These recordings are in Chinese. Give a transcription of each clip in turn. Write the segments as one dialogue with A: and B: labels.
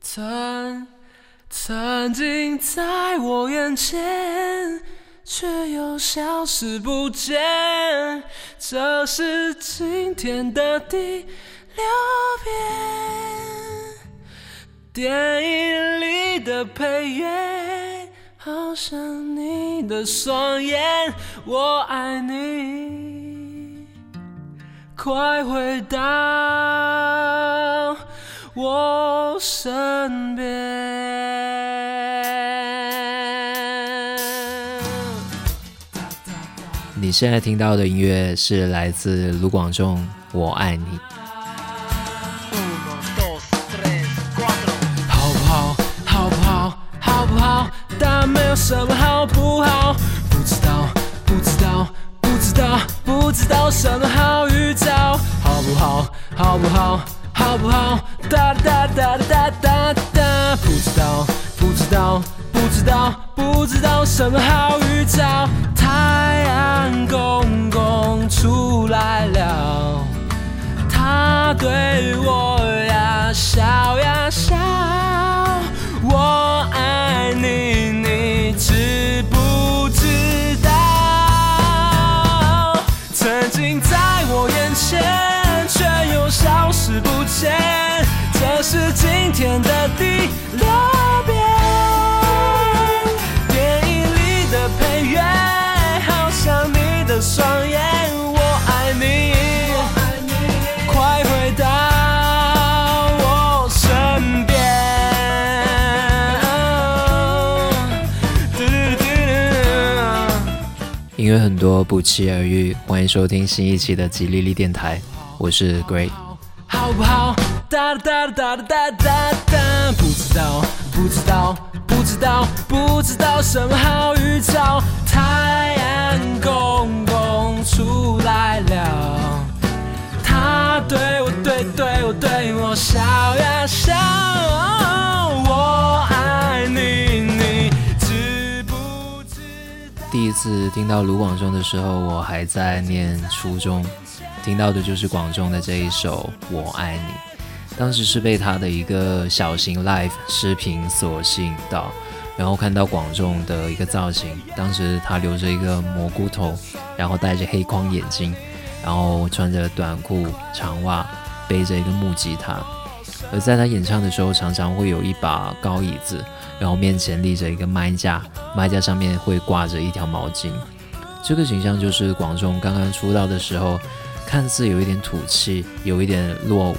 A: 曾曾经在我眼前，却又消失不见。这是今天的第六遍。电影里的配乐，好像你的双眼。我爱你，快回到。我身边。
B: 你现在听到的音乐是来自卢广仲，《我爱你》。
A: 好不好？好不好？好不好？但没有什么好不好。不知道，不知道，什么好预兆。好不好？好不好？好不好？哒哒哒哒哒哒，不知道，不知道，不知道，不知道什么好预兆。太阳公公出来了，他对我呀笑呀笑。我爱，你失不见，这是今天的第六遍。电影里的配乐，好像你的双眼。我爱你，快回到我身边。
B: 音乐很多，不期而遇，欢迎收听新一期的吉利利电台。我是 Great。
A: 好不好？哒哒哒哒哒哒哒，不知道，不知道，不知道，不知道什么好预兆。太阳公公出来了，他对我对对我对我笑呀笑。我爱你，你知不知道？
B: 第一次听到卢广仲的时候，我还在念初中。听到的就是广众的这一首《我爱你》，当时是被他的一个小型 live 视频所吸引到，然后看到广众的一个造型，当时他留着一个蘑菇头，然后戴着黑框眼镜，然后穿着短裤长袜，背着一个木吉他，而在他演唱的时候，常常会有一把高椅子，然后面前立着一个麦架，麦架上面会挂着一条毛巾，这个形象就是广众刚刚出道的时候。看似有一点土气，有一点落伍，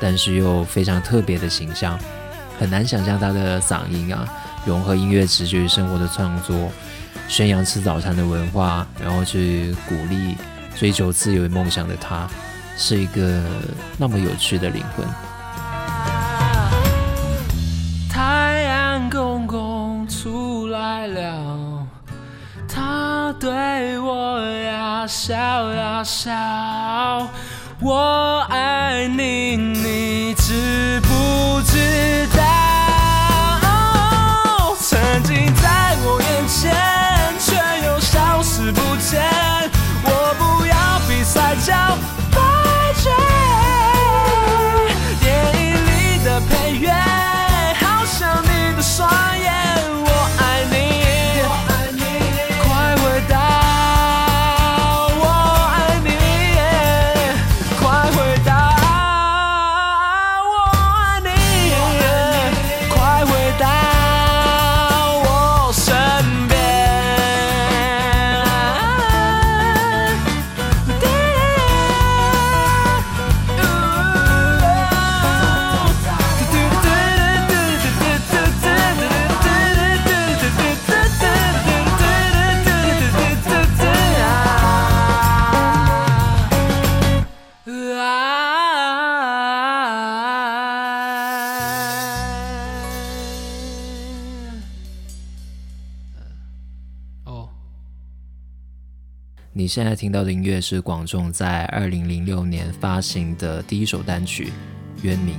B: 但是又非常特别的形象，很难想象他的嗓音啊，融合音乐直觉与生活的创作，宣扬吃早餐的文化，然后去鼓励追求自由与梦想的他，是一个那么有趣的灵魂。
A: 太阳公公出来了，对我呀笑呀笑。我爱你，你知不知道？曾经在我眼前，却又消失不见。我不要比赛你
B: 现在听到的音乐是广众在二零零六年发行的第一首单曲《渊明》。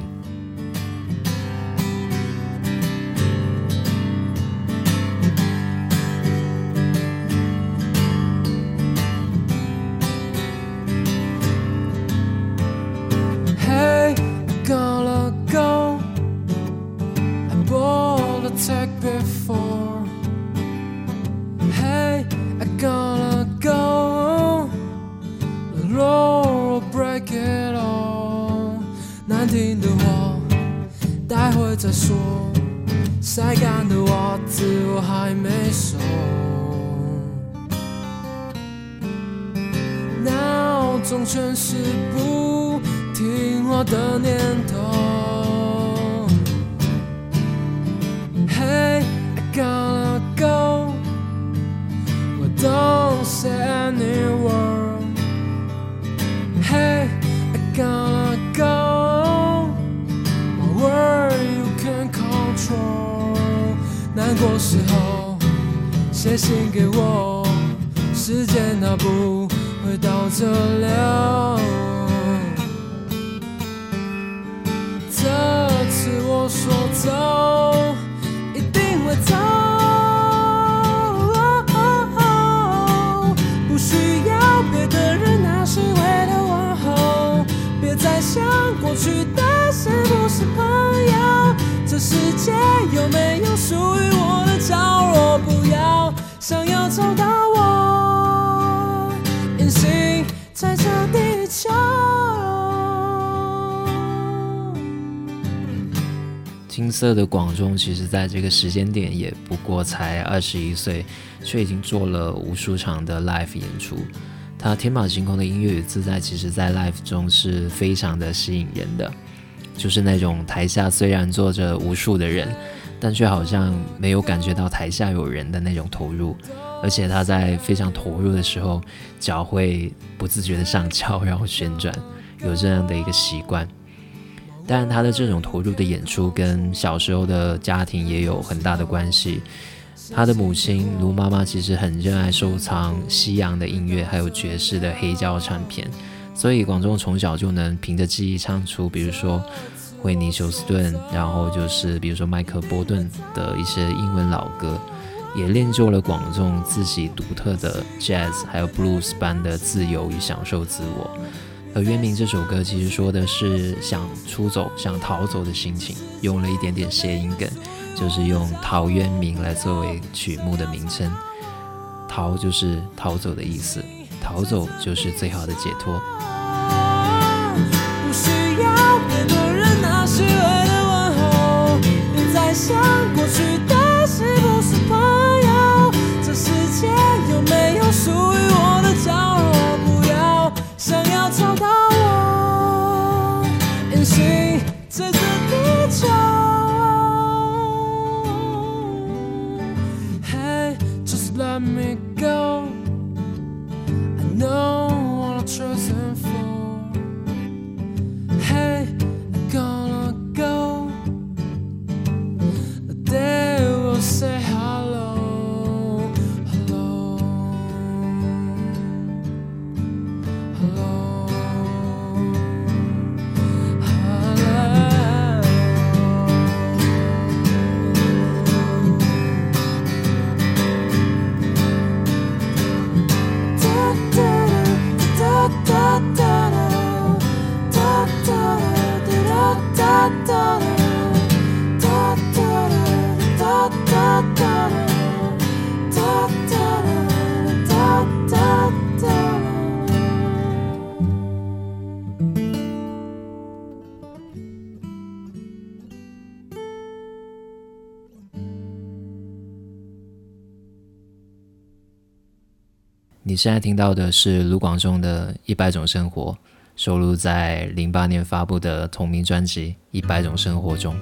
A: 在这
B: 个时间点也不过才二十一岁，却已经做了无数场的 live 演出。他天马行空的音乐与自在，其实在 live 中是非常的吸引人的。就是那种台下虽然坐着无数的人，但却好像没有感觉到台下有人的那种投入。而且他在非常投入的时候，脚会不自觉的上翘，然后旋转，有这样的一个习惯。当然，他的这种投入的演出跟小时候的家庭也有很大的关系。他的母亲卢妈妈其实很热爱收藏西洋的音乐，还有爵士的黑胶唱片，所以广众从小就能凭着记忆唱出，比如说惠尼休斯顿，然后就是比如说迈克波顿的一些英文老歌，也练就了广众自己独特的 jazz 还有 blues 般的自由与享受自我。而《渊明》这首歌其实说的是想出走、想逃走的心情，用了一点点谐音梗，就是用“陶渊明”来作为曲目的名称。逃就是逃走的意思，逃走就是最好的解脱。现在听到的是卢广仲的《一百种生活》，收录在零八年发布的同名专辑《一百种生活》中。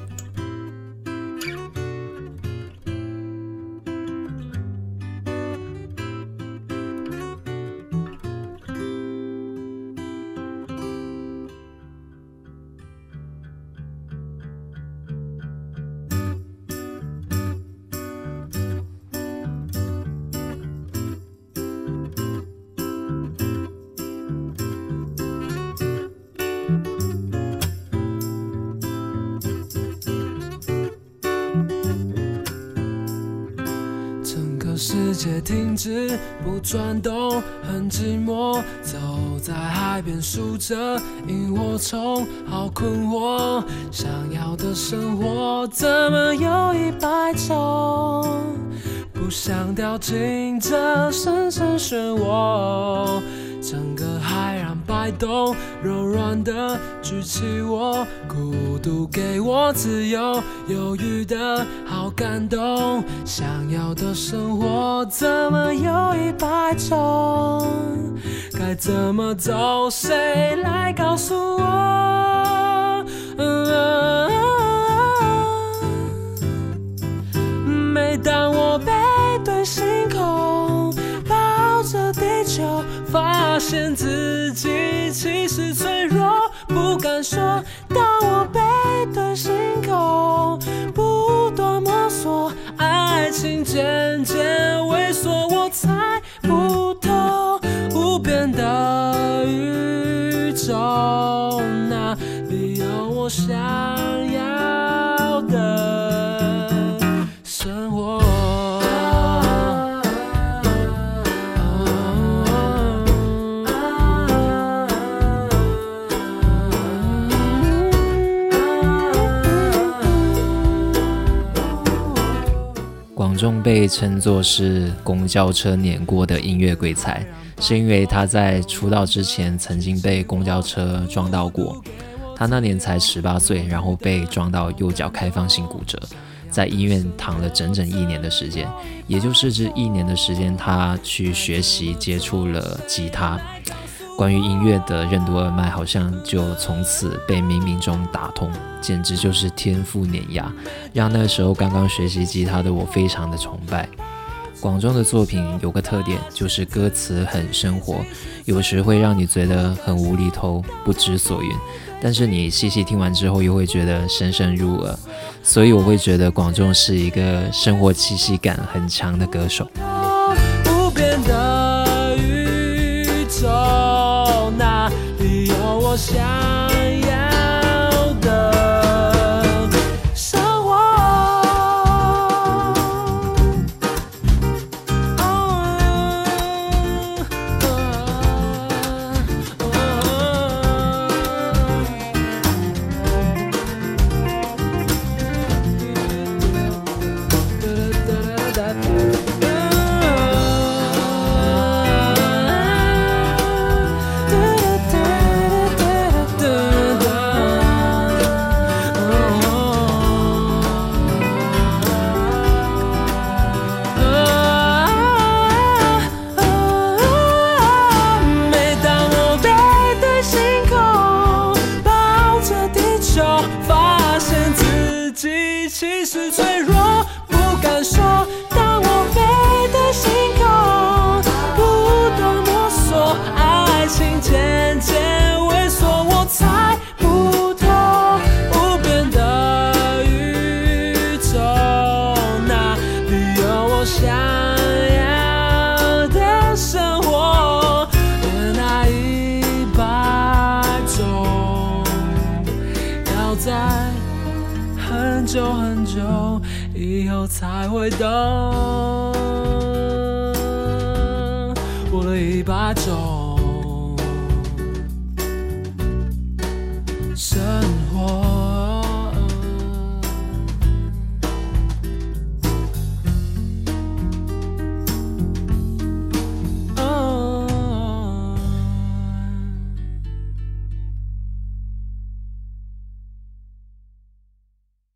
A: 着萤火虫，好困惑。想要的生活怎么有一百种？不想掉进这深深漩涡。整个海让摆动，柔软的举起我，孤独给我自由，犹豫的感动。想要的生活怎么有一百种？该怎么走？谁来告诉我？每当我背对星空，抱着地球。发现自己其实脆弱，不敢说。当我背对星空，不断摸索，爱情渐渐萎缩，我猜不透无边的宇宙，那里有我想要
B: 广仲被称作是公交车碾过的音乐鬼才，是因为他在出道之前曾经被公交车撞到过。他那年才十八岁，然后被撞到右脚开放性骨折，在医院躺了整整一年的时间。也就是这一年的时间，他去学习接触了吉他。关于音乐的任督二脉，好像就从此被冥冥中打通，简直就是天赋碾压，让那时候刚刚学习吉他的我非常的崇拜。广仲的作品有个特点，就是歌词很生活，有时会让你觉得很无厘头、不知所云，但是你细细听完之后，又会觉得深深入耳。所以我会觉得广仲是一个生活气息感很强的歌手。
A: 想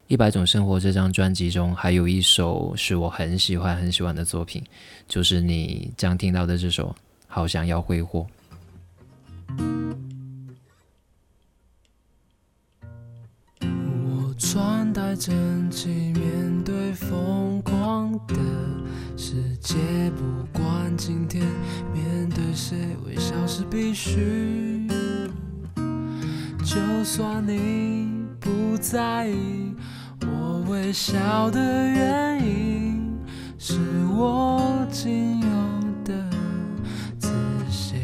A: 一百种生活
B: 这张专辑中，还有一首是我很喜欢很喜欢的作品，就是你将听到的这首《好想要挥霍》。
A: 我穿戴整齐，面对疯狂的世界，不管今天面对谁，微笑是必须。就算你不在意，微笑的原因是我仅有的自信。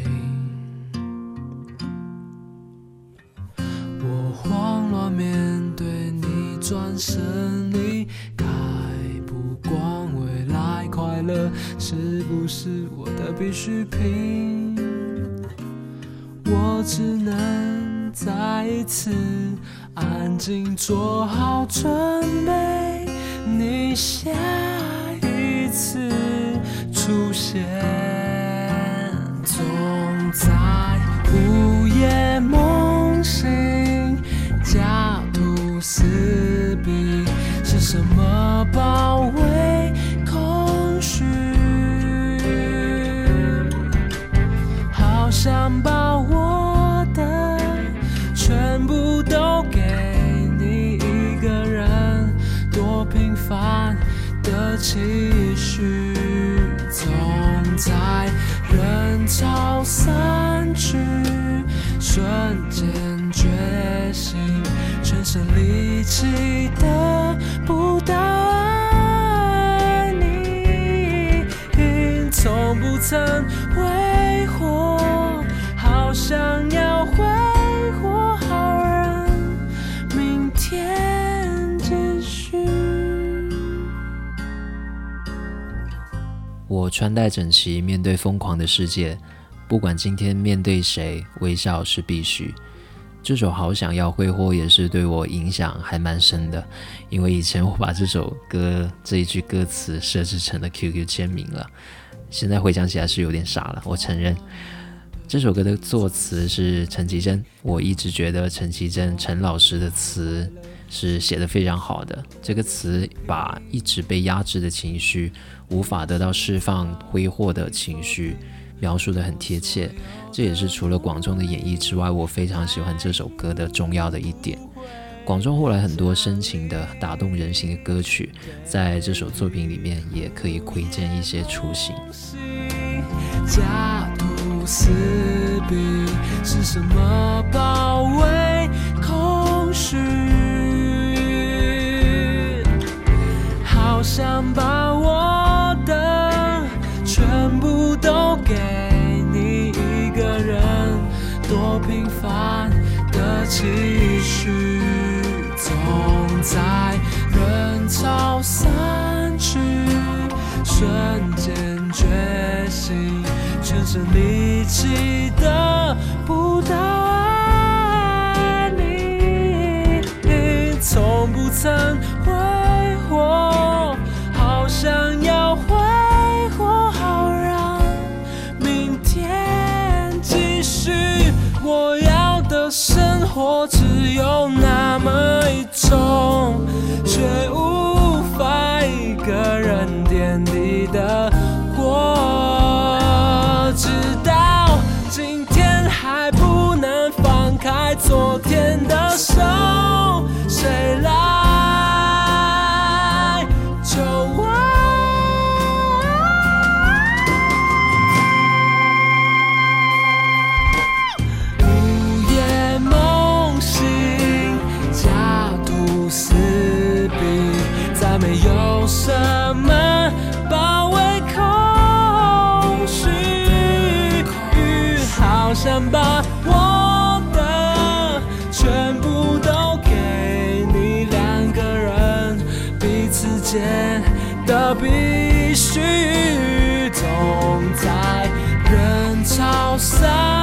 A: 我慌乱面对你转身离开，不管未来快乐是不是我的必需品？我只能再一次安静做好准备，你下一次出现，总在午夜梦醒，家徒四壁，是什么包围空虚？好想把期许，总在人潮散去，瞬间觉醒，全身力气得不到爱你，从不曾挥霍，好想要
B: 我穿戴整齐，面对疯狂的世界。不管今天面对谁，微笑是必须。这首《好想要挥霍》也是对我影响还蛮深的，因为以前我把这首歌这一句歌词设置成了 QQ 签名了。现在回想起来是有点傻了，我承认。这首歌的作词是陈绮贞，我一直觉得陈绮贞陈老师的词是写的非常好的。这个词把一直被压制的情绪，无法得到释放、挥霍的情绪，描述的很贴切。这也是除了广众的演绎之外，我非常喜欢这首歌的重要的一点。广众后来很多深情的、打动人心的歌曲，在这首作品里面也可以窥见一些雏形。
A: 家徒四壁，是什么包围好想把我的全部都给你一个人，多平凡的期许，总在人潮散去，瞬间觉醒，全身力气得不到爱你，从不曾我只有那么一种，却无法一个人点滴的过，直到今天还不能放开昨天的手，想把我的全部都给你，两个人彼此间的必须，总在人潮散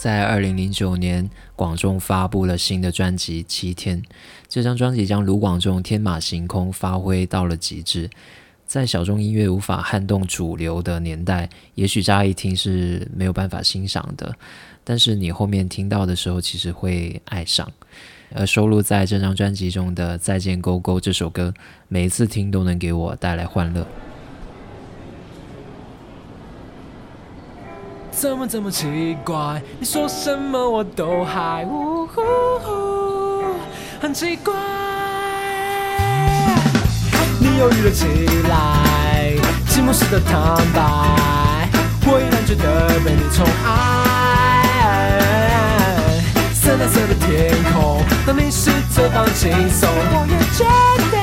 B: 在二零零九年，广众发布了新的专辑《七天》。这张专辑将卢广仲天马行空发挥到了极致。在小众音乐无法撼动主流的年代，也许乍一听是没有办法欣赏的，但是你后面听到的时候，其实会爱上。而收录在这张专辑中的《再见勾勾》这首歌，每一次听都能给我带来欢乐。
A: 怎么这么奇怪？你说什么我都还呜呼，很奇怪。你犹豫了起来，寂寞时的坦白，我依然觉得被你宠爱。深蓝色的天空，当你试着放轻松，我也觉得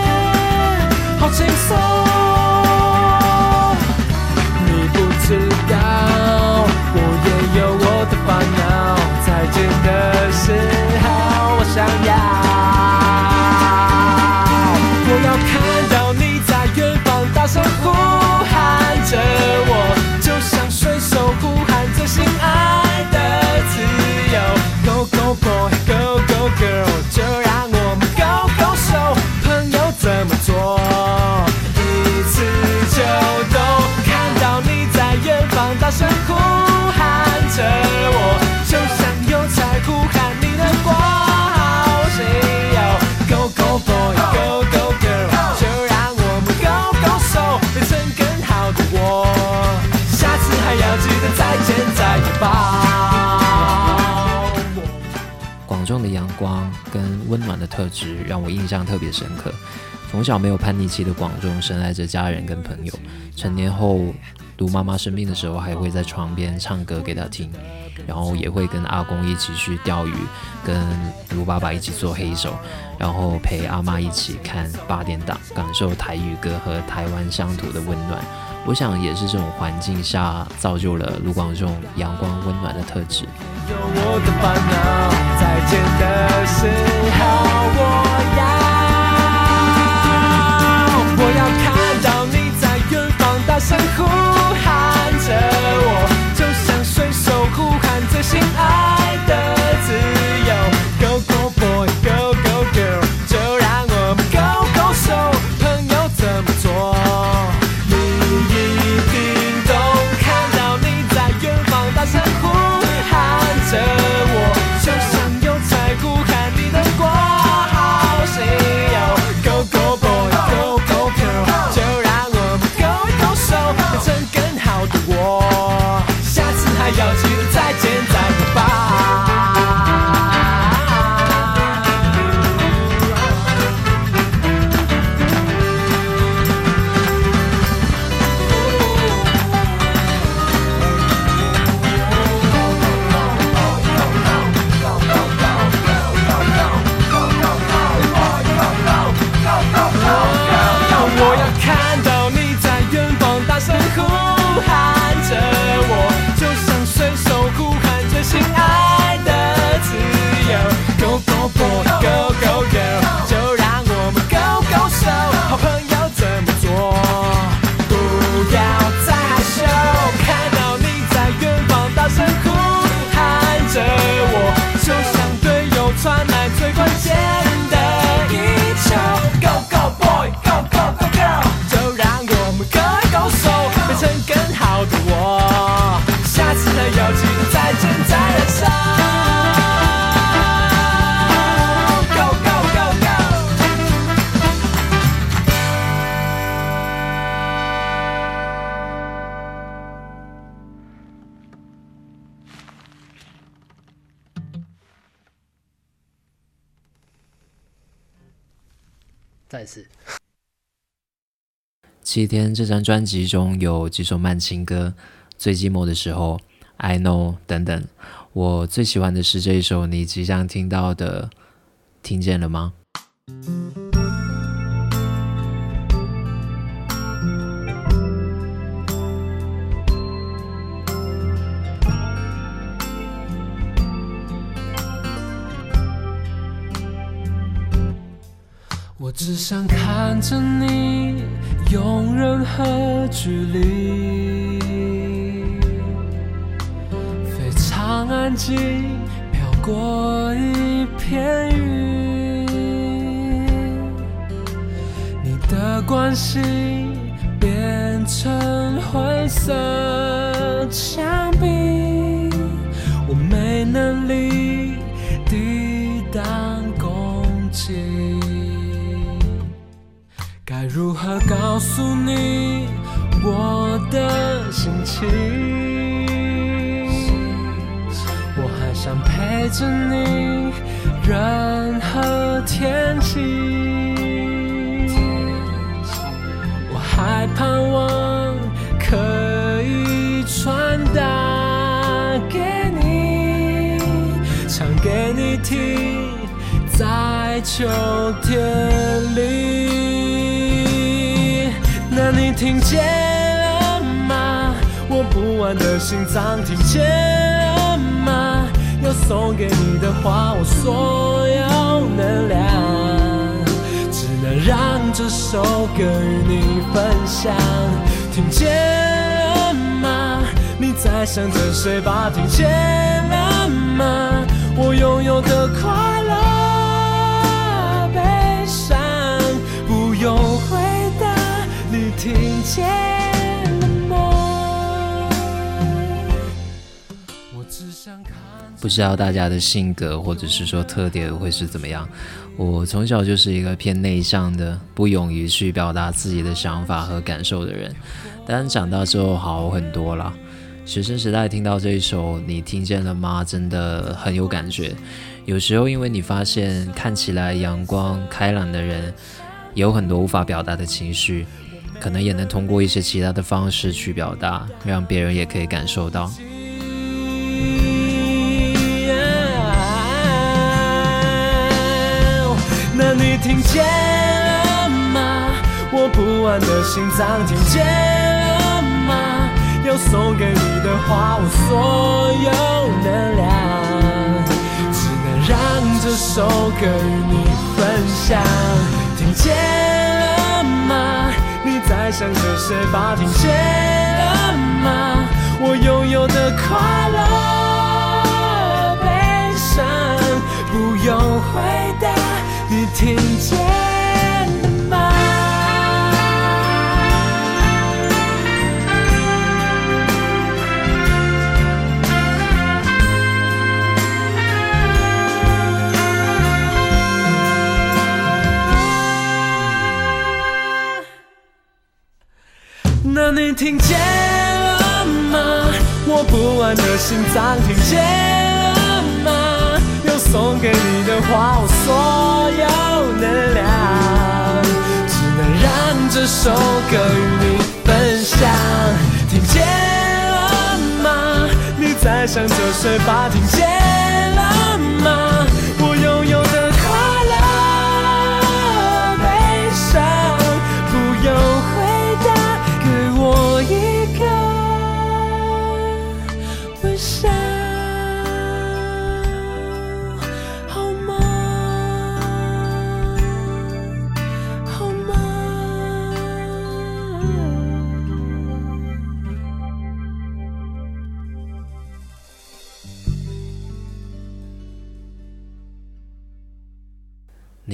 A: 好轻松。
B: 广众的阳光跟温暖的特质让我印象特别深刻。从小没有叛逆期的广众，深爱着家人跟朋友。成年后，卢妈妈生病的时候，还会在床边唱歌给她听，然后也会跟阿公一起去钓鱼，跟卢爸爸一起做黑手，然后陪阿妈一起看八点档，感受台语歌和台湾乡土的温暖。我想也是这种环境下造就了卢广仲阳光温暖的特质。
A: 有我的烦恼，再见的时候，看到你在远方大声呼
B: 七天这张专辑中有几首慢情歌，《最寂寞的时候》、《I Know》等等。我最喜欢的是这一首你即将听到的，听见了吗？
A: 我只想看着你用任何距离，非常安静，飘过一片云。你的关心变成灰色墙壁，我没能力抵挡攻击。该如何告诉你我的心情？我还想陪着你，任何天气。我还盼望可以传达给你，唱给你听，在秋天里。你听见了吗？我不安的心脏听见了吗？要送给你的话，我所有能量，只能让这首歌与你分享。听见了吗？你在想着谁吧？听见了吗？我拥有的快听见了吗？我只想看。
B: 不知道大家的性格或者是说特点会是怎么样。我从小就是一个偏内向的，不勇于去表达自己的想法和感受的人。但长大之后好很多了。学生时代听到这一首，你听见了吗？真的很有感觉。有时候因为你发现看起来阳光开朗的人，有很多无法表达的情绪，可能也能通过一些其他的方式去表达，让别人也可以感受到。
A: 那你听见了吗？我不安的心脏听见了吗？要送给你的话，我所有能量，只能让这首歌与你分享。听见？你在想着谁把？听见了吗？我拥有的快乐、悲伤，不用回答，你听见你听见了吗？我不安的心脏听见了吗？要送给你的话，我所有能量，只能让这首歌与你分享。听见了吗？你在想着谁吧？听见了吗？我拥有的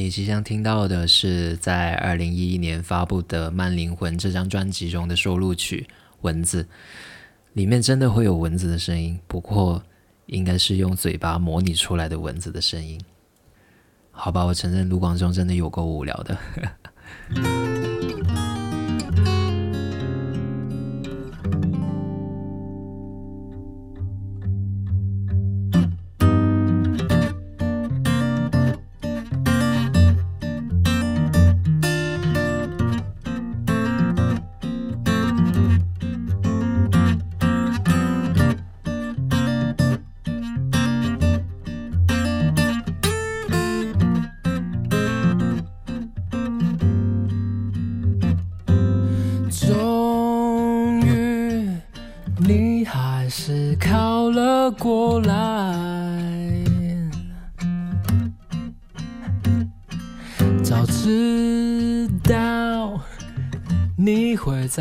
B: 你即将听到的是在二零一一年发布的《慢灵魂》这张专辑中的收录曲《蚊子》，里面真的会有蚊子的声音，不过应该是用嘴巴模拟出来的蚊子的声音。好吧，我承认卢广仲真的有够无聊的。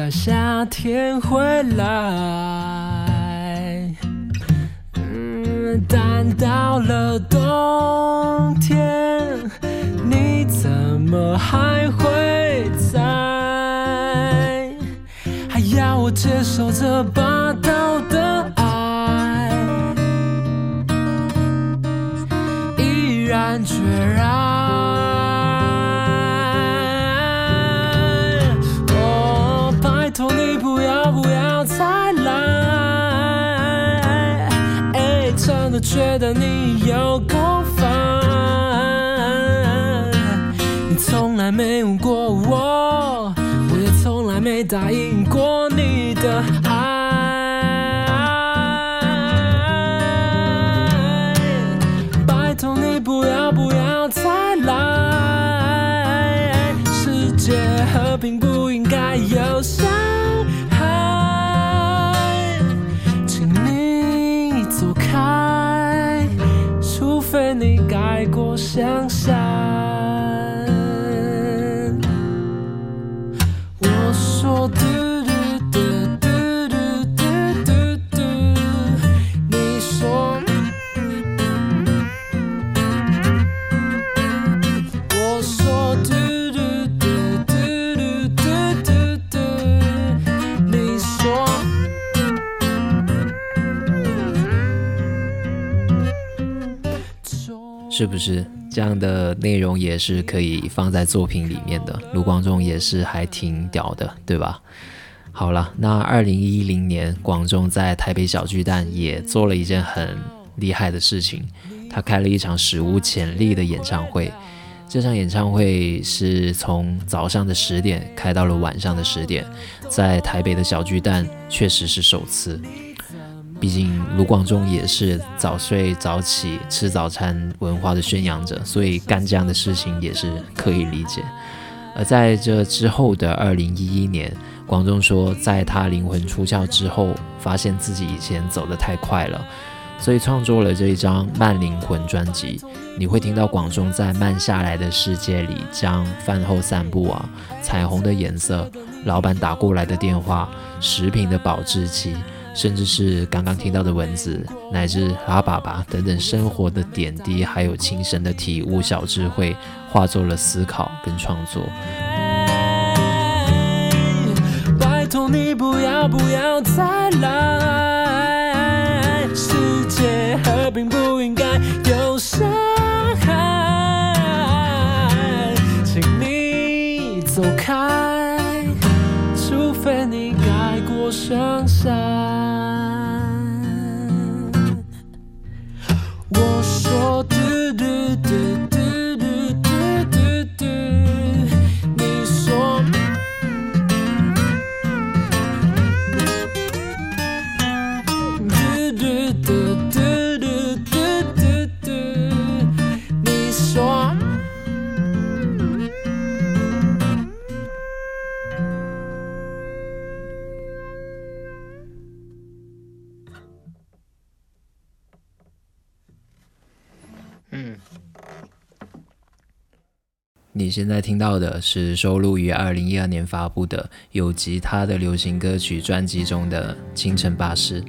A: 在夏天回来，嗯，但到了冬天，你怎么还会在？还要我接受这霸道的爱，毅然决然。觉得你有够烦。你从来没问过我，我也从来没答应过你的
B: 是不是这样的内容也是可以放在作品里面的？卢广仲也是还挺屌的，对吧？好了，那二零一零年，广仲在台北小巨蛋也做了一件很厉害的事情，他开了一场史无前例的演唱会。这场演唱会是从早上的十点开到了晚上的十点，在台北的小巨蛋确实是首次。毕竟卢广仲也是早睡早起吃早餐文化的宣扬者，所以干这样的事情也是可以理解。而在这之后的二零一一年，广仲说，在他灵魂出窍之后，发现自己以前走得太快了，所以创作了这一张《慢灵魂》专辑。你会听到广仲在慢下来的世界里，将饭后散步啊、彩虹的颜色、老板打过来的电话、食品的保质期。甚至是刚刚听到的文字，乃至阿爸爸等等生活的点滴，还有亲身的体悟、小智慧，化作了思考跟创作。
A: 拜托你不要不要再来，世界和平不应该有伤害，请你走开，除非你改过向善。
B: 现在听到的是收录于二零一二年发布的有吉他的流行歌曲专辑中的《清晨巴士》。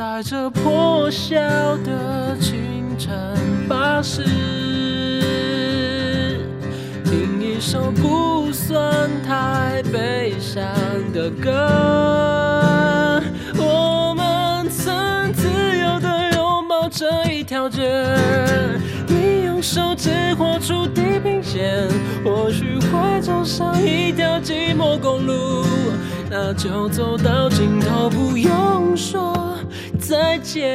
A: 在这破晓的清晨巴士，听一首不算太悲伤的歌。我们曾自由的拥抱这一条街。你用手指画出地平线，或许会走上一条寂寞公路，那就走到尽头，不用说再见。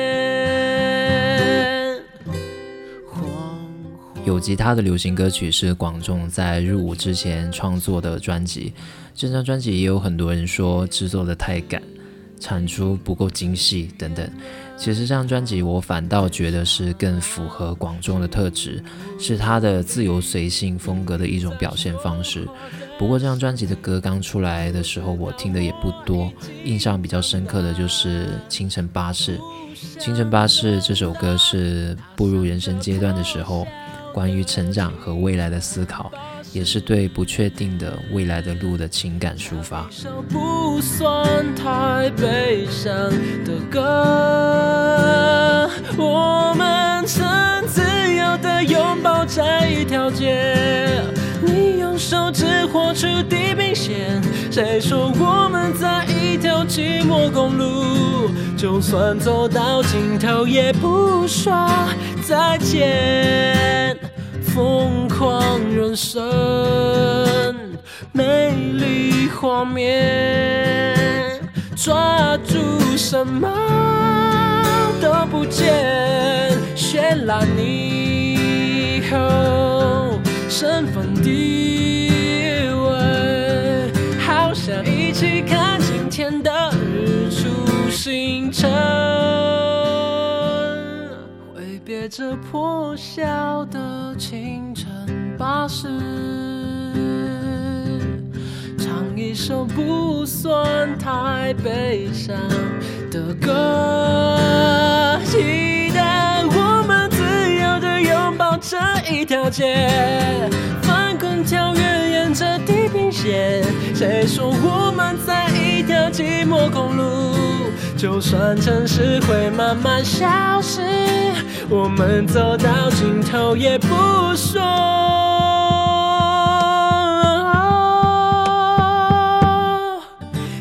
B: 有吉他的流行歌曲是广仲在入伍之前创作的专辑，这张专辑也有很多人说制作的太赶，产出不够精细等等。其实这张专辑我反倒觉得是更符合广仲的特质，是他的自由随性风格的一种表现方式。不过这张专辑的歌刚出来的时候我听的也不多，印象比较深刻的就是《清晨巴士》。《清晨巴士》这首歌是步入人生阶段的时候。关于成长和未来的思考，也是对不确定的未来的路的情感抒发。
A: 不算太悲伤的歌，我们曾自由的拥抱在一条街。你用手指画出地平线，谁说我们在一条寂寞公路？就算走到尽头，也不说再见。疯狂人生，美丽画面，抓住什么都不见，绚烂以后身份地位，好想一起看今天的日出星辰。在这破晓的清晨巴士，唱一首不算太悲伤的歌，期待我们自由的拥抱这一条街，翻滚跳跃沿着地平线。谁说我们在一条寂寞公路？就算城市会慢慢消失。我们走到尽头也不说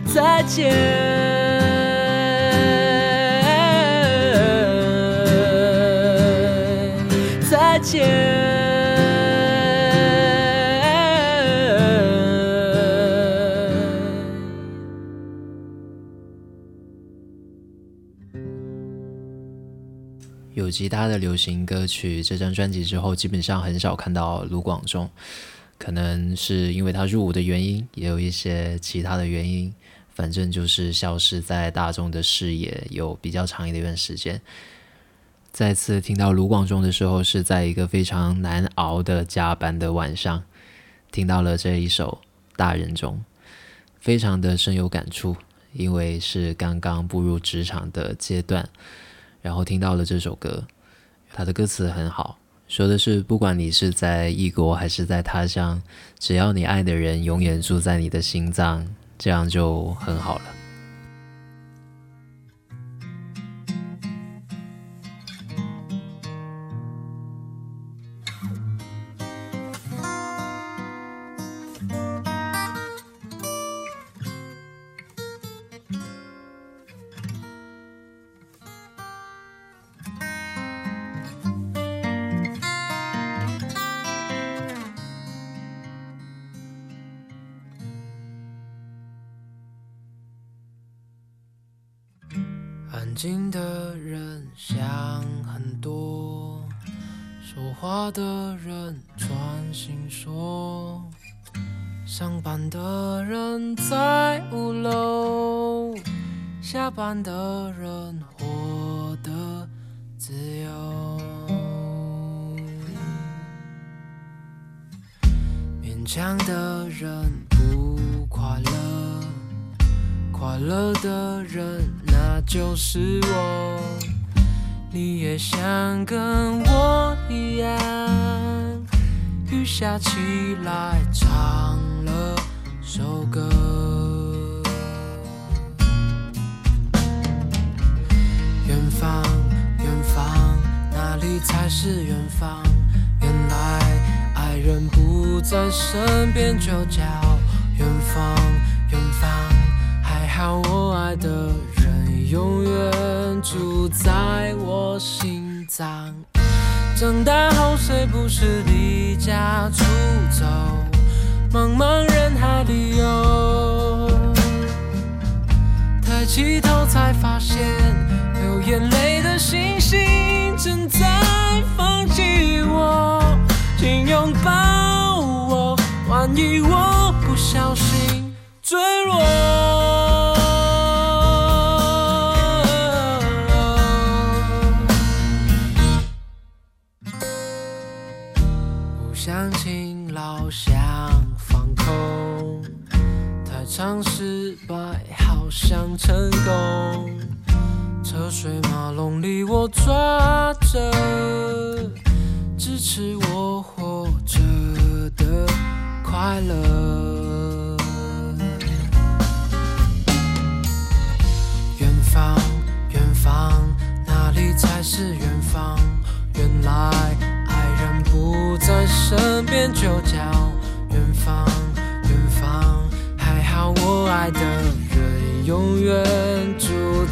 A: 再见，有
B: 其他的流行歌曲这张专辑之后，基本上很少看到卢广仲，可能是因为他入伍的原因，也有一些其他的原因，反正就是消失在大众的视野有比较长一段时间。再次听到卢广仲的时候，是在一个非常难熬的加班的晚上，听到了这一首《大人中》，非常的深有感触，因为是刚刚步入职场的阶段。然后听到了这首歌，它的歌词很好，说的是不管你是在异国还是在他乡，只要你爱的人永远住在你的心脏，这样就很好了。
A: 专心说，上班的人在五楼，下班的人活得自由，勉强的人不快乐，快乐的人。那就是我，你也想跟我一样，雨下起来唱了首歌。远方，远方，哪里才是远方？原来爱人不在身边，就叫远方，远方。还好我爱的人。永远住在我心。脏。长大后谁不是离家出走，茫茫人海里游。抬起头才发现，流眼泪的星星正在放弃我，请拥抱我，万一我不小心坠落。太常失败，好想成功。车水马龙里，我抓着支持我活着的快乐。远方，远方，哪里才是远方？原来爱人不在身边，就叫远方，我爱的人永远住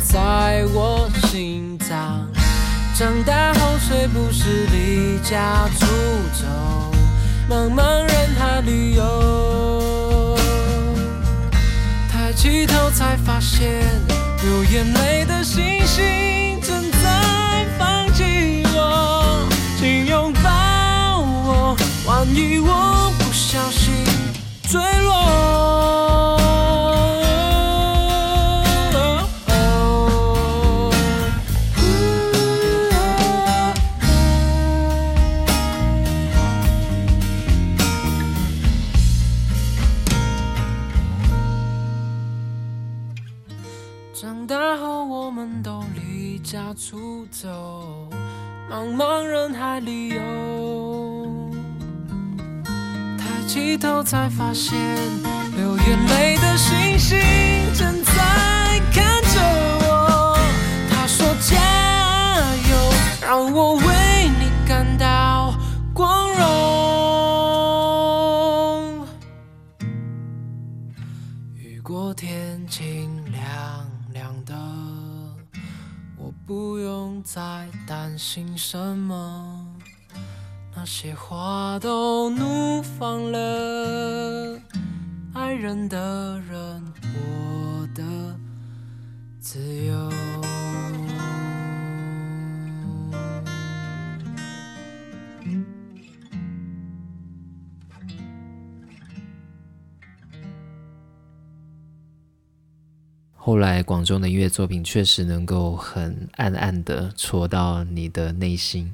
A: 在我心脏。长大后谁不是离家出走，茫茫人海里游。抬起头才发现，流眼泪的星星正在放弃我，请拥抱我，万一我不小心坠落。才发现，些花都怒放了，爱人的人，我的自由。
B: 后来，广州的音乐作品确实能够很暗暗的戳到你的内心，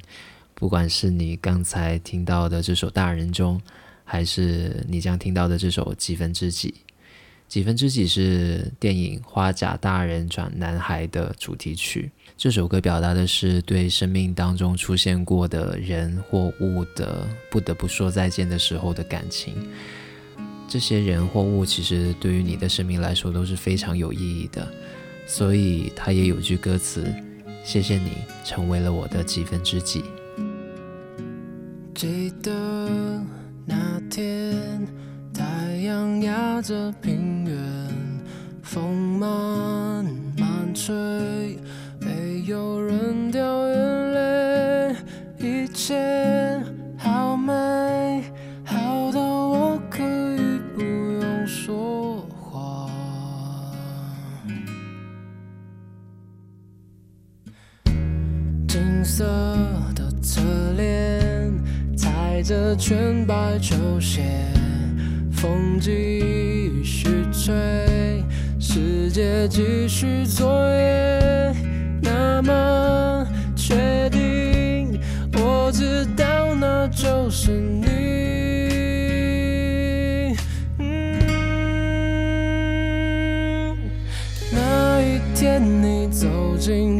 B: 不管是你刚才听到的这首《大人中》，还是你将听到的这首《几分之几》。《几分之几》是电影《花甲大人转男孩》的主题曲。这首歌表达的是对生命当中出现过的人或物的不得不说再见的时候的感情。这些人或物其实对于你的生命来说都是非常有意义的，所以他也有句歌词：“谢谢你成为了我的几分之几。”
A: 记得那天，太阳压着平原，风慢慢吹，没有人掉眼泪，一切好美，好到我可以不用说话。金色的侧脸，踩着全白球鞋，风继续吹，世界继续作业。那么确定，我知道那就是你。嗯那一天，你走进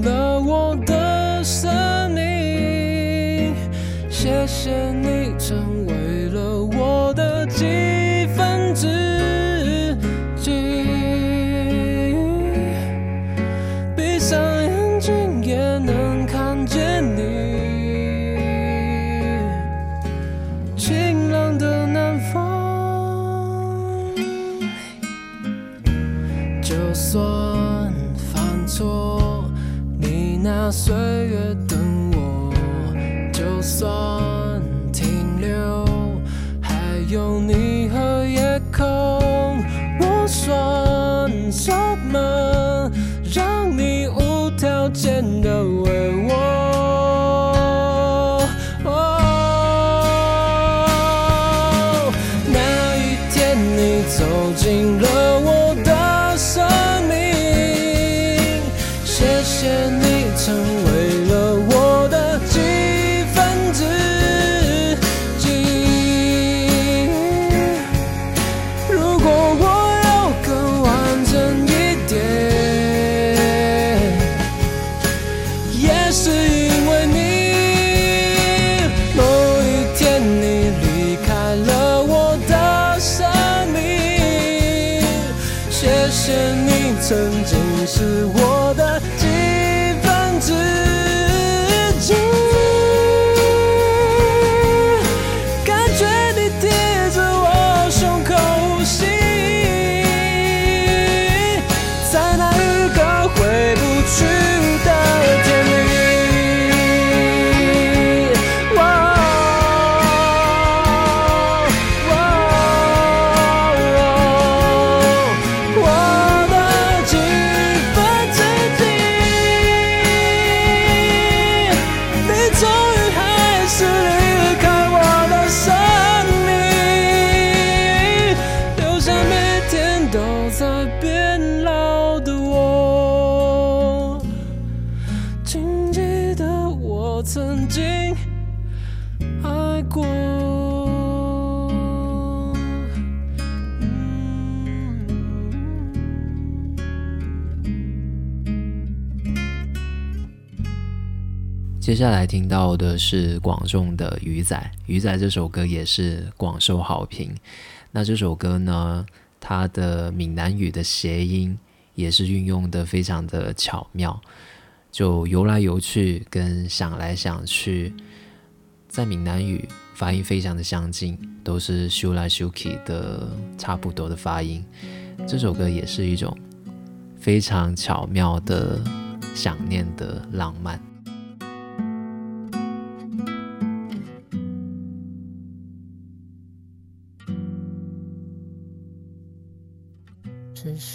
B: 接下来听到的是广众的《鱼仔》，《鱼仔》这首歌也是广受好评。那这首歌呢，它的闽南语的谐音也是运用的非常的巧妙，就游来游去跟想来想去，在闽南语发音非常的相近，都是修来修去的差不多的发音。这首歌也是一种非常巧妙的想念的浪漫。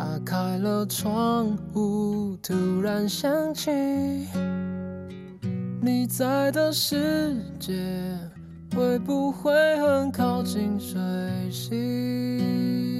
A: 打开了窗户，突然想起你在的世界，会不会很靠近水星？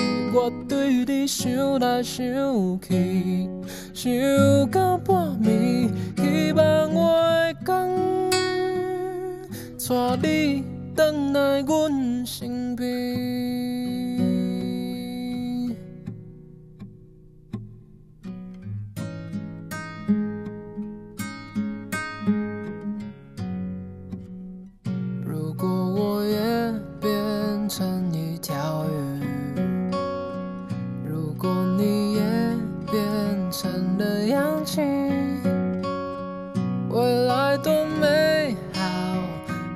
A: 我对你想来想去，想到半暝，希望我的天。带你回来阮身边。成了氧气，未来多美好。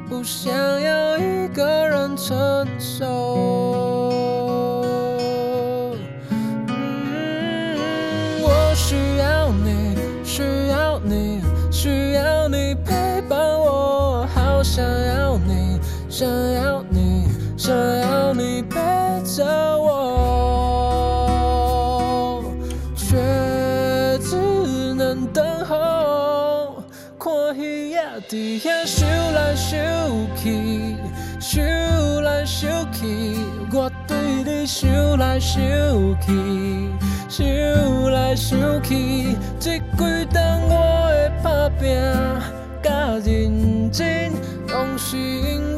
A: 不想要一个人承受。遐想来想去，想来想去，我对你想来想去，想来想去，这几冬我的打拼甲认真，拢是因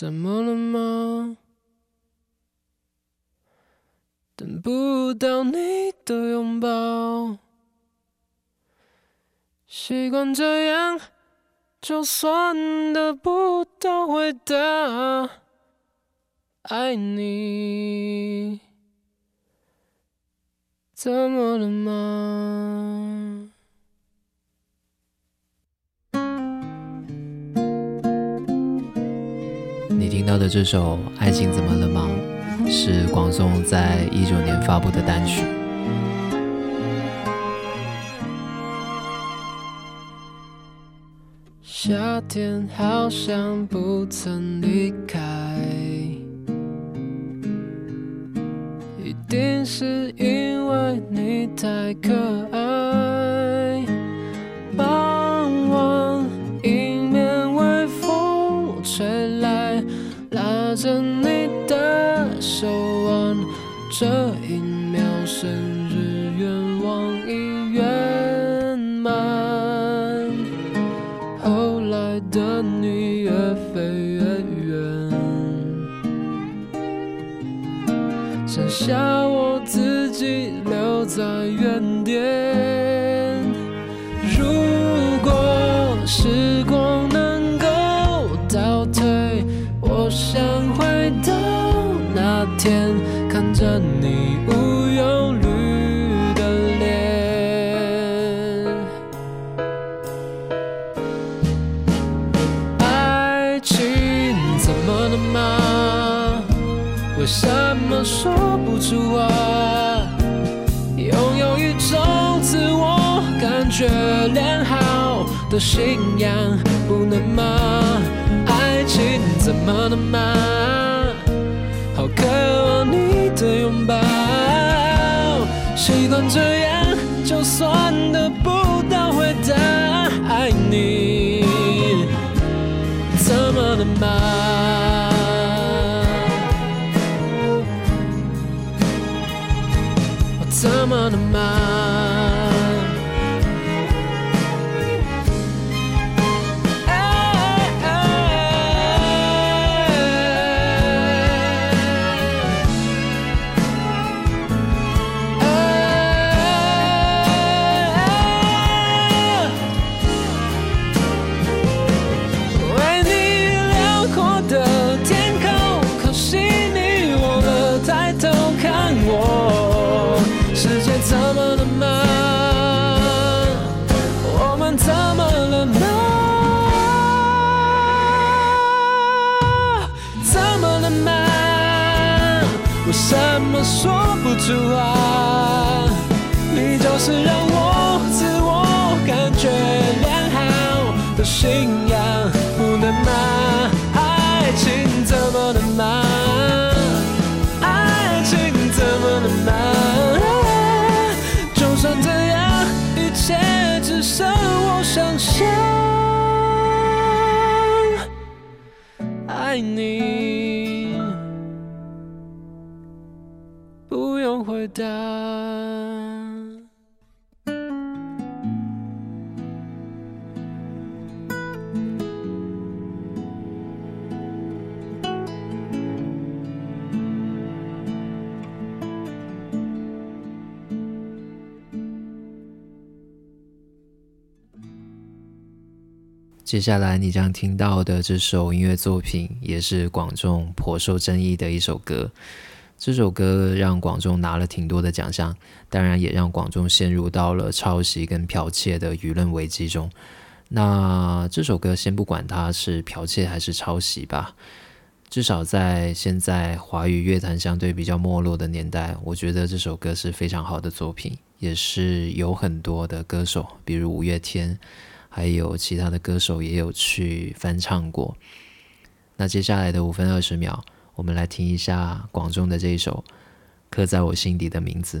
A: 怎么了吗？等不到你的拥抱，习惯这样，就算得不到回答。爱你怎么了吗？
B: 听到的这首《爱情怎么了吗》是广颂在一九年发布的单曲。
A: 夏天好像不曾离开，一定是因为你太可爱。的手腕，这一秒信仰，不能吗？爱情怎么能吗？好渴望你的拥抱，习惯这样，就算得不想象。爱你，不用回答。
B: 接下来你将听到的这首音乐作品，也是广众颇受争议的一首歌。这首歌让广众拿了挺多的奖项，当然也让广众陷入到了抄袭跟剽窃的舆论危机中。那这首歌先不管它是剽窃还是抄袭吧，至少在现在华语乐坛相对比较没落的年代，我觉得这首歌是非常好的作品，也是有很多的歌手，比如五月天。还有其他的歌手也有去翻唱过。那接下来的五分二十秒，我们来听一下广众的这一首《刻在我心底的名字》。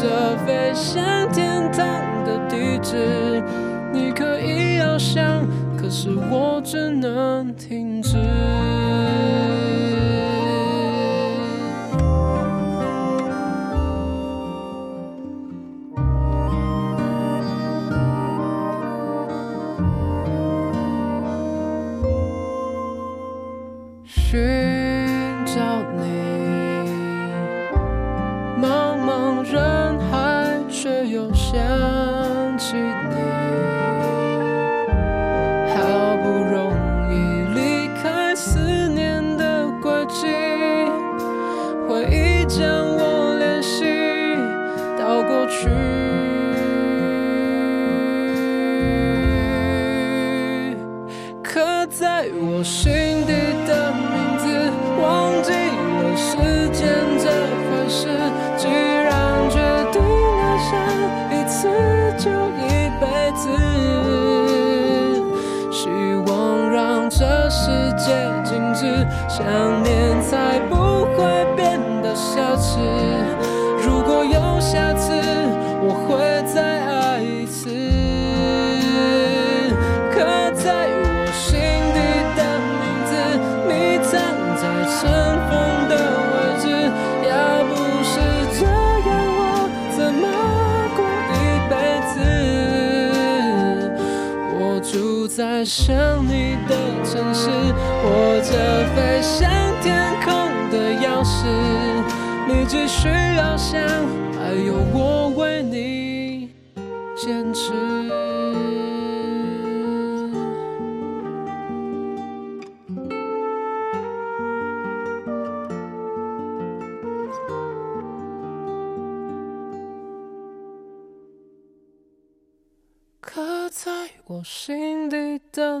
A: 着飞向天堂的地址。你可以翱翔，可是我只能想念才不会变得奢侈。如果有下次，我会再爱一次。刻在我心底的名字，你藏在尘封的位置。要不是这样，我怎么过一辈子？我住在想你的城市，握着飞向天空的钥匙。你只需要想，还有我为你坚持。刻在我心底的，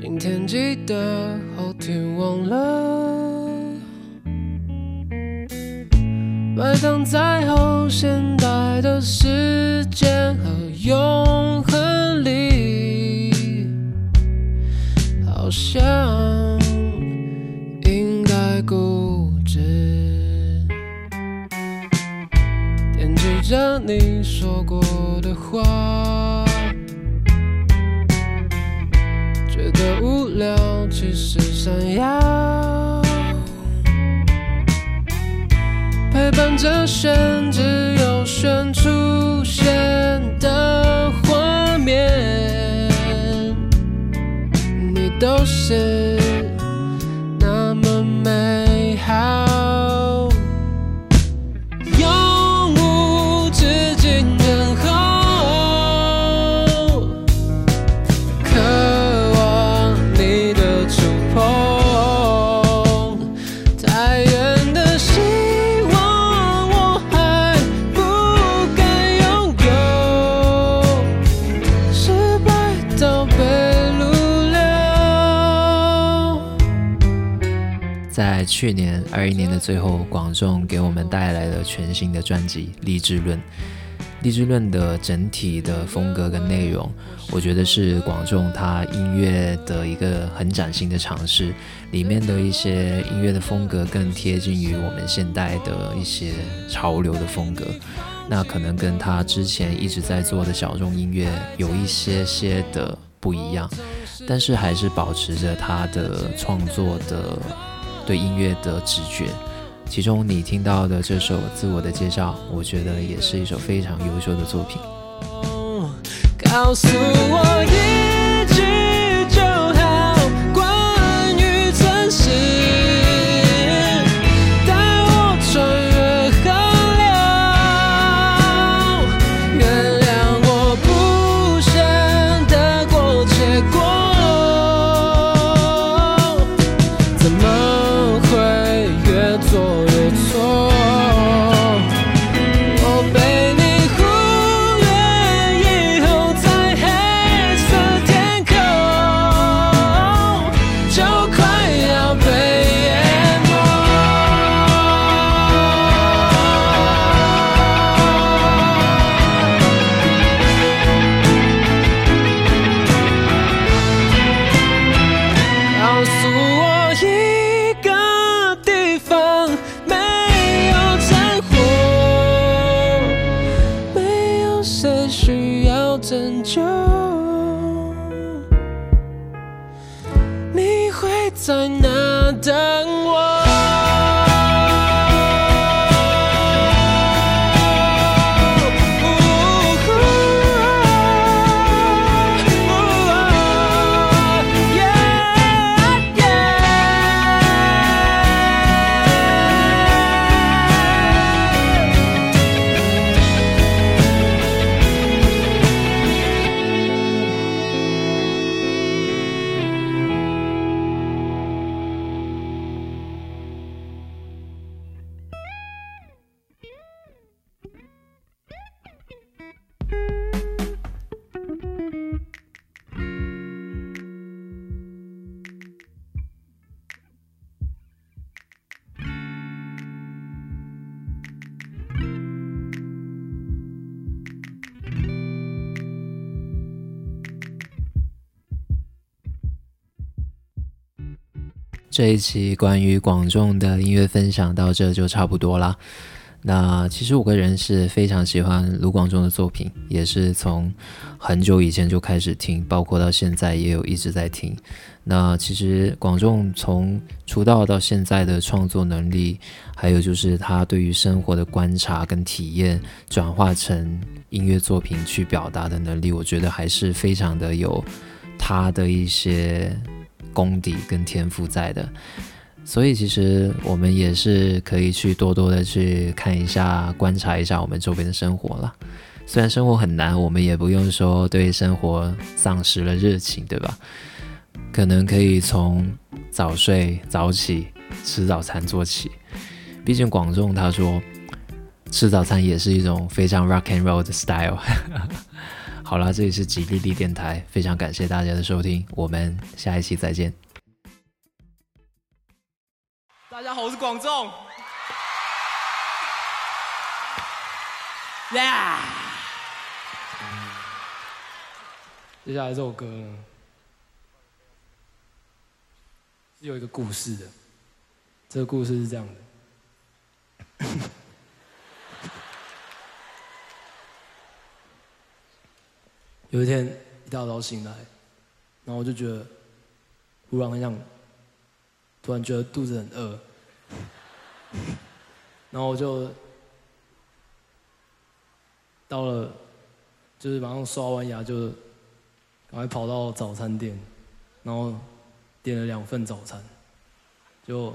A: 今天记得，后天忘了。埋葬在后现代的时间和永恒里，好像想要。陪伴着选，只有选出现的画面，你都是
B: 去年二一年的最后，广众给我们带来了全新的专辑《励志论》。《励志论》的整体的风格跟内容，我觉得是广众他音乐的一个很崭新的尝试。里面的一些音乐的风格更贴近于我们现代的一些潮流的风格，那可能跟他之前一直在做的小众音乐有一些些的不一样，但是还是保持着他的创作的对音乐的直觉。其中你听到的这首《自我的介绍》，我觉得也是一首非常优秀的作品。
A: 告诉我
B: 这一期关于广众的音乐分享到这就差不多啦。那其实我个人是非常喜欢卢广仲的作品，也是从很久以前就开始听，包括到现在也有一直在听。那其实广仲从出道到现在的创作能力，还有就是他对于生活的观察跟体验，转化成音乐作品去表达的能力，我觉得还是非常的有他的一些功底跟天赋在的。所以其实我们也是可以去多多的去看一下、观察一下我们周边的生活了。虽然生活很难，我们也不用说对生活丧失了热情，对吧？可能可以从早睡早起、吃早餐做起。毕竟广众他说，吃早餐也是一种非常 rock and roll 的 style。好了，这里是吉利利电台，非常感谢大家的收听，我们下一期再见。
A: 大家好，我是广仲。呀接下来这首歌呢，是有一个故事的。这个故事是这样的：有一天一大早醒来，然后我就觉得忽然很想，突然觉得肚子很饿。然后我就到了，就是马上刷完牙就赶快跑到早餐店，然后点了两份早餐，就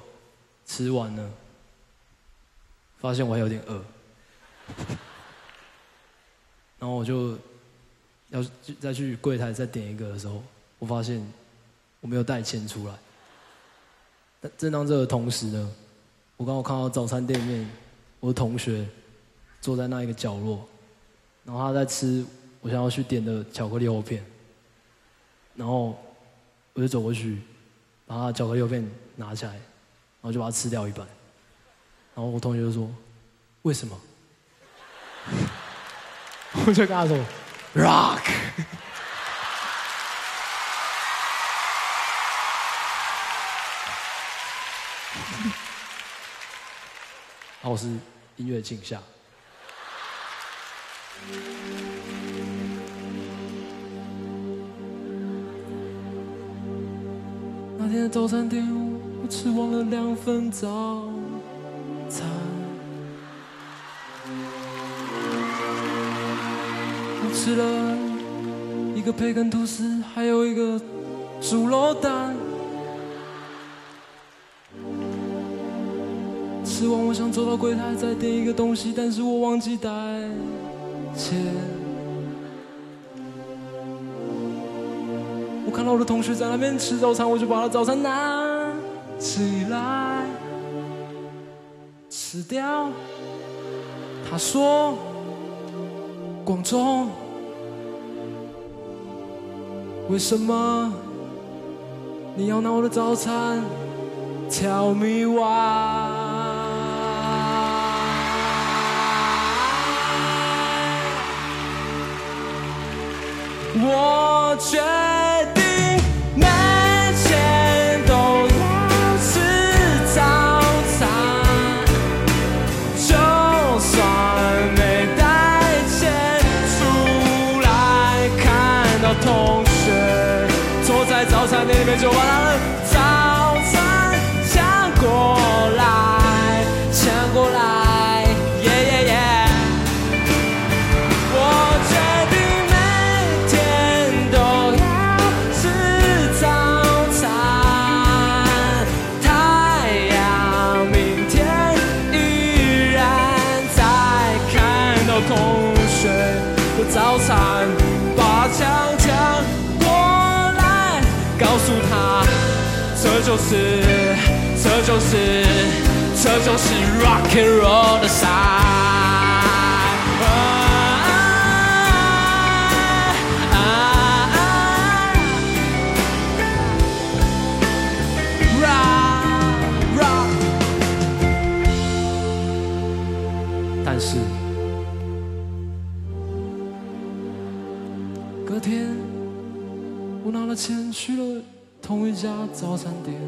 A: 吃完了，发现我还有点饿，然后我就要再去柜台再点一个的时候，我发现我没有带钱出来。但正当这个同时呢，我刚好看到早餐店里面我的同学坐在那一个角落，然后他在吃我想要去点的巧克力厚片，然后我就走过去，把他的巧克力厚片拿起来，然后就把它吃掉一半，然后我同学就说：“为什么？” 我就跟他说：“Rock。”然后我是音乐镜像。那天的早餐店，我吃完了两份早餐。吃了一个培根吐司，还有一个猪肉蛋。吃完，我想走到柜台再点一个东西，但是我忘记带钱。我看到我的同学在那边吃早餐，我就把他早餐拿起来吃掉。他说：“广州，为什么你要拿我的早餐？Tell me why。”我决定餐店就是 rock and roll 的傻。啊啊 rock rock 但是隔天，我拿了钱去了同一家早餐店，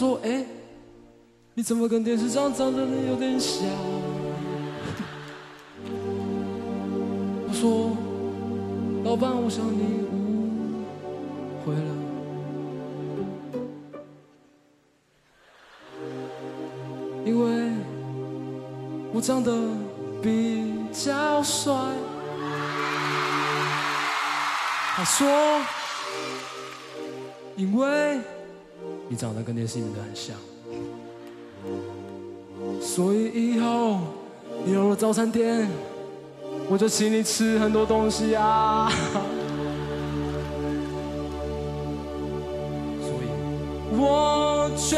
A: 说：“哎、你怎么跟电视上长得有点像？”我说：“老板，我想你误会了。”因为我长得比较帅。他说，因为你长得跟电视里面的很像，所以以后你有了早餐店，我就请你吃很多东西啊。所以，我觉